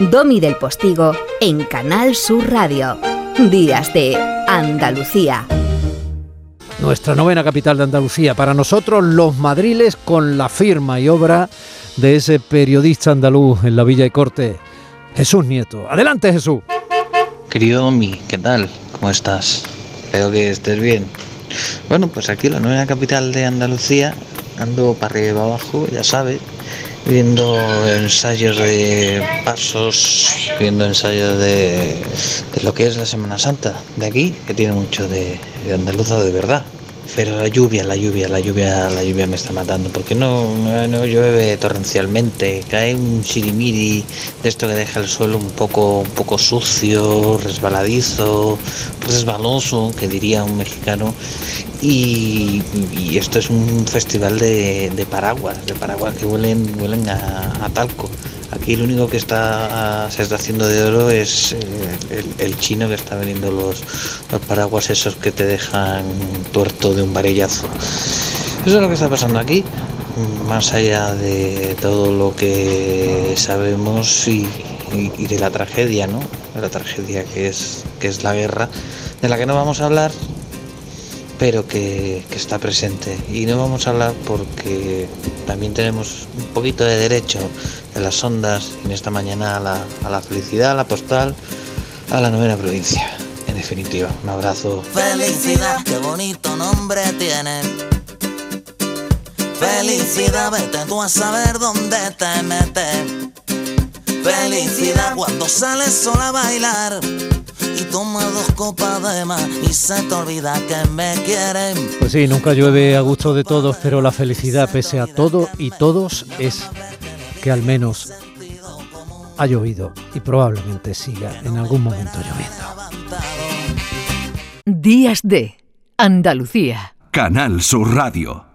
Domi del Postigo en Canal Sur Radio. Días de Andalucía. Nuestra novena capital de Andalucía. Para nosotros, los madriles con la firma y obra de ese periodista andaluz en la Villa y Corte, Jesús Nieto. Adelante, Jesús. Querido Domi, ¿qué tal? ¿Cómo estás? Espero que estés bien. Bueno, pues aquí la nueva capital de Andalucía, ando para arriba y para abajo, ya sabes, viendo ensayos de pasos, viendo ensayos de, lo que es la Semana Santa de aquí, que tiene mucho de, de andaluza de verdad. Pero la lluvia, la lluvia, la lluvia, la lluvia me está matando, porque no, no, llueve torrencialmente, cae un sirimiri de esto que deja el suelo un poco, un poco sucio, resbaladizo, resbaloso, que diría un mexicano, y, esto es un festival de, paraguas, de paraguas que huelen, huelen a talco. Aquí lo único que está se está haciendo de oro es eh, el, chino que está vendiendo los, los paraguas esos que te dejan tuerto de un varillazo. Eso es lo que está pasando aquí, más allá de todo lo que sabemos y de la tragedia, ¿no? De la tragedia que es, que es la guerra, de la que no vamos a hablar, pero que, que está presente. Y no vamos a hablar porque también tenemos un poquito de derecho en las ondas en esta mañana a la, a la felicidad, a la postal, a la novena provincia. En definitiva, un abrazo. Felicidad, qué bonito nombre tiene. Felicidad, vete tú a saber dónde te metes. Felicidad cuando sales sola a bailar y toma dos copas de más y se te olvida que me quieren. Pues sí, nunca llueve a gusto de todos, pero la felicidad, pese a todo y todos, es que al menos ha llovido y probablemente siga en algún momento lloviendo. Días de Andalucía. Canal Sur Radio.